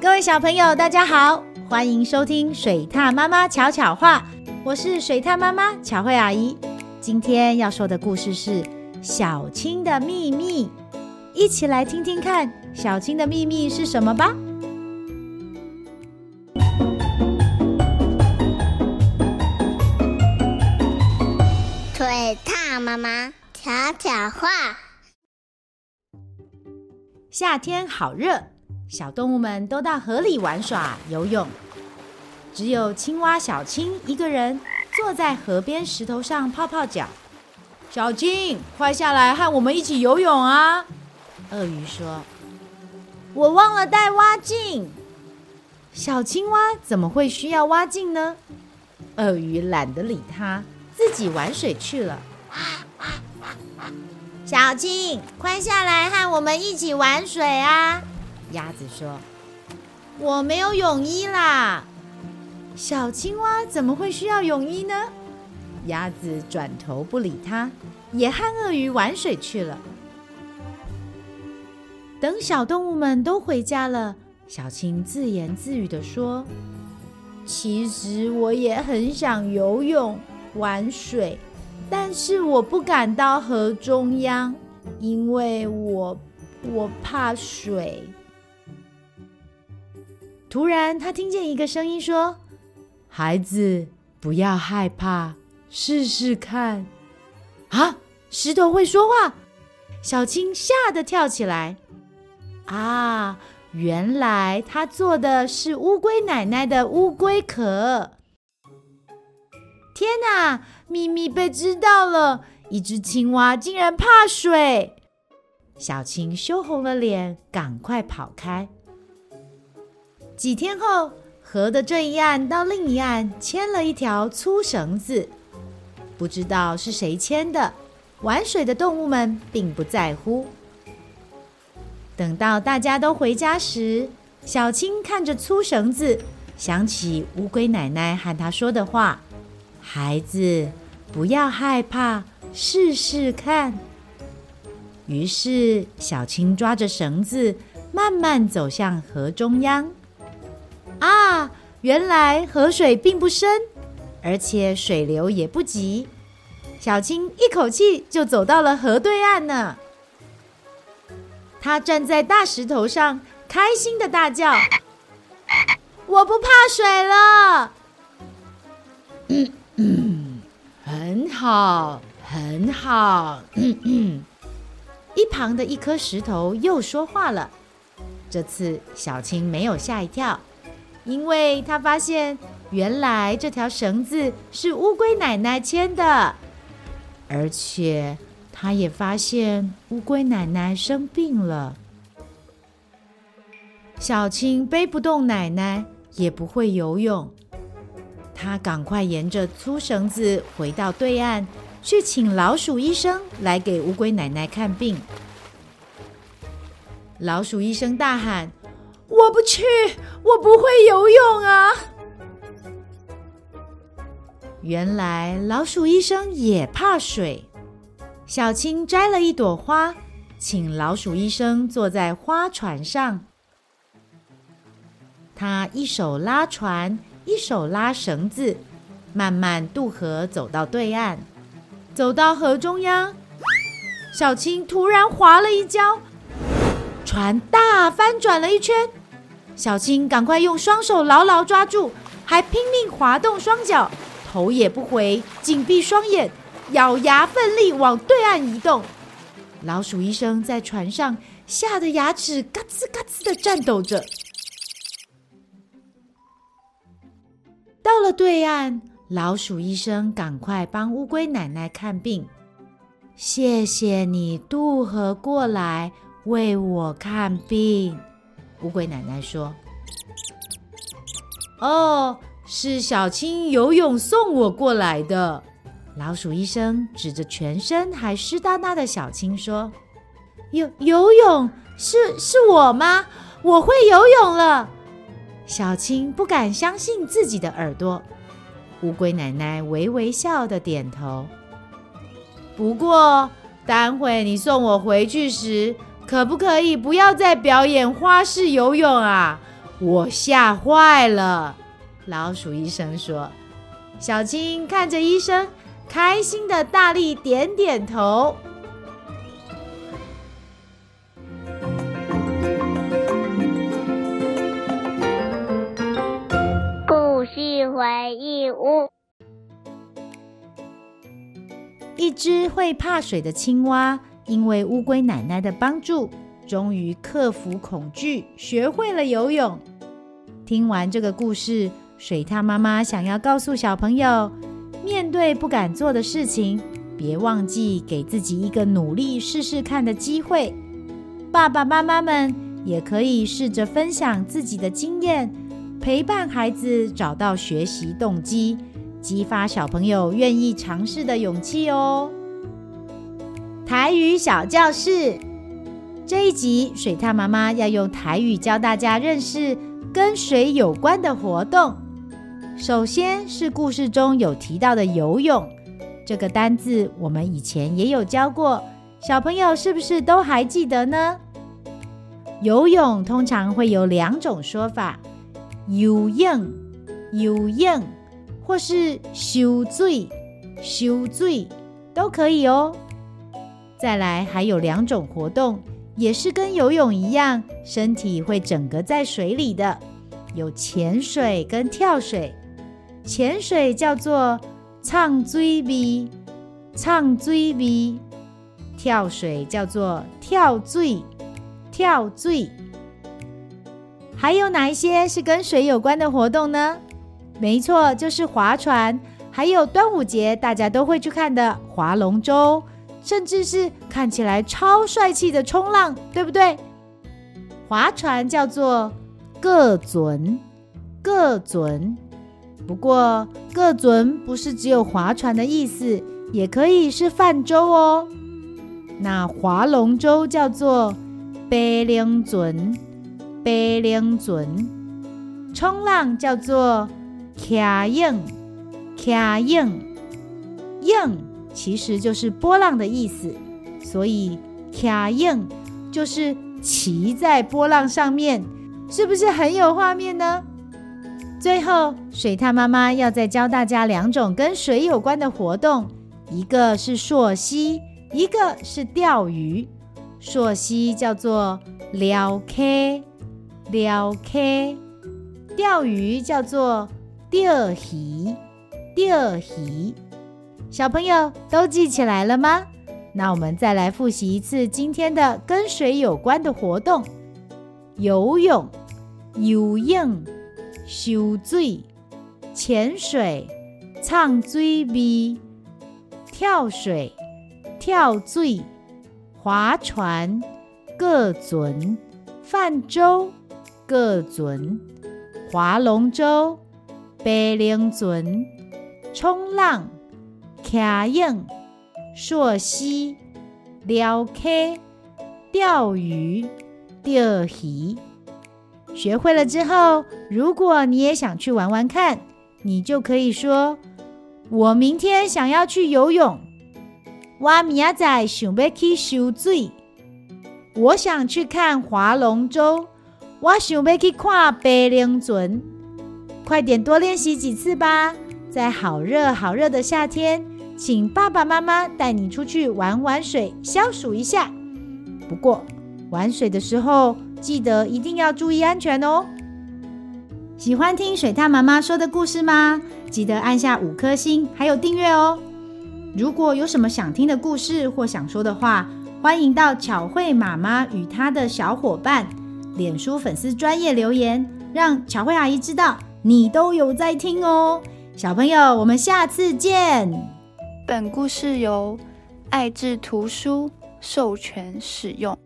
各位小朋友，大家好，欢迎收听水獭妈妈巧巧话，我是水獭妈妈巧慧阿姨。今天要说的故事是小青的秘密，一起来听听看，小青的秘密是什么吧。水獭妈妈巧巧话，夏天好热。小动物们都到河里玩耍、游泳，只有青蛙小青一个人坐在河边石头上泡泡脚。小青，快下来和我们一起游泳啊！鳄鱼说：“我忘了带蛙镜。”小青蛙怎么会需要蛙镜呢？鳄鱼懒得理它，自己玩水去了。小青，快下来和我们一起玩水啊！鸭子说：“我没有泳衣啦。”小青蛙怎么会需要泳衣呢？鸭子转头不理它，也和鳄鱼玩水去了。等小动物们都回家了，小青自言自语地说：“其实我也很想游泳、玩水，但是我不敢到河中央，因为我我怕水。”突然，他听见一个声音说：“孩子，不要害怕，试试看。”啊，石头会说话！小青吓得跳起来。啊，原来他做的是乌龟奶奶的乌龟壳。天哪，秘密被知道了！一只青蛙竟然怕水。小青羞红了脸，赶快跑开。几天后，河的这一岸到另一岸牵了一条粗绳子，不知道是谁牵的。玩水的动物们并不在乎。等到大家都回家时，小青看着粗绳子，想起乌龟奶奶和她说的话：“孩子，不要害怕，试试看。”于是，小青抓着绳子，慢慢走向河中央。啊，原来河水并不深，而且水流也不急。小青一口气就走到了河对岸呢。他站在大石头上，开心的大叫：“我不怕水了！”嗯嗯，很好，很好。嗯嗯。一旁的一颗石头又说话了。这次小青没有吓一跳。因为他发现，原来这条绳子是乌龟奶奶牵的，而且他也发现乌龟奶奶生病了。小青背不动奶奶，也不会游泳，他赶快沿着粗绳子回到对岸，去请老鼠医生来给乌龟奶奶看病。老鼠医生大喊。我不去，我不会游泳啊！原来老鼠医生也怕水。小青摘了一朵花，请老鼠医生坐在花船上。他一手拉船，一手拉绳子，慢慢渡河，走到对岸。走到河中央，小青突然滑了一跤，船大翻转了一圈。小青赶快用双手牢牢抓住，还拼命滑动双脚，头也不回，紧闭双眼，咬牙奋力往对岸移动。老鼠医生在船上吓得牙齿嘎吱嘎吱的颤抖着。到了对岸，老鼠医生赶快帮乌龟奶奶看病。谢谢你渡河过来为我看病。乌龟奶奶说：“哦，是小青游泳送我过来的。”老鼠医生指着全身还湿哒哒的小青说：“游游泳是是我吗？我会游泳了。”小青不敢相信自己的耳朵。乌龟奶奶微微笑的点头。不过，待会你送我回去时，可不可以不要再表演花式游泳啊？我吓坏了。老鼠医生说：“小青看着医生，开心的大力点点头。”故事回忆屋。一只会怕水的青蛙，因为乌龟奶奶的帮助，终于克服恐惧，学会了游泳。听完这个故事，水獭妈妈想要告诉小朋友：面对不敢做的事情，别忘记给自己一个努力试试看的机会。爸爸妈妈们也可以试着分享自己的经验，陪伴孩子找到学习动机。激发小朋友愿意尝试的勇气哦。台语小教室这一集，水獭妈妈要用台语教大家认识跟水有关的活动。首先是故事中有提到的游泳，这个单字我们以前也有教过，小朋友是不是都还记得呢？游泳通常会有两种说法：游泳，游泳。或是修醉、修醉都可以哦。再来，还有两种活动，也是跟游泳一样，身体会整个在水里的，有潜水跟跳水。潜水叫做唱追逼，唱追逼；跳水叫做跳水，跳水。还有哪一些是跟水有关的活动呢？没错，就是划船，还有端午节大家都会去看的划龙舟，甚至是看起来超帅气的冲浪，对不对？划船叫做各准，各准。不过各准不是只有划船的意思，也可以是泛舟哦。那划龙舟叫做白龙准，白龙准。冲浪叫做。卡硬”，卡硬硬其实就是波浪的意思，所以卡影就是骑在波浪上面，是不是很有画面呢？最后，水獭妈妈要再教大家两种跟水有关的活动，一个是溯溪，一个是钓鱼。溯溪叫做撩溪，撩溪；钓鱼叫做。钓鱼，钓鱼，小朋友都记起来了吗？那我们再来复习一次今天的跟水有关的活动：游泳、游泳、修水、潜水、唱水咪、跳水、跳水、划船、各准、泛舟、各准、划龙舟。白龙准、冲浪、卡影、溯溪、撩溪、钓鱼、钓鱼，学会了之后，如果你也想去玩玩看，你就可以说：“我明天想要去游泳。”“我明仔想要去游水。”“我想去看划龙舟。”“我想要去看白龙船。”快点多练习几次吧！在好热好热的夏天，请爸爸妈妈带你出去玩玩水，消暑一下。不过玩水的时候，记得一定要注意安全哦。喜欢听水獭妈妈说的故事吗？记得按下五颗星，还有订阅哦。如果有什么想听的故事或想说的话，欢迎到巧慧妈妈与她的小伙伴脸书粉丝专业留言，让巧慧阿姨知道。你都有在听哦，小朋友，我们下次见。本故事由爱智图书授权使用。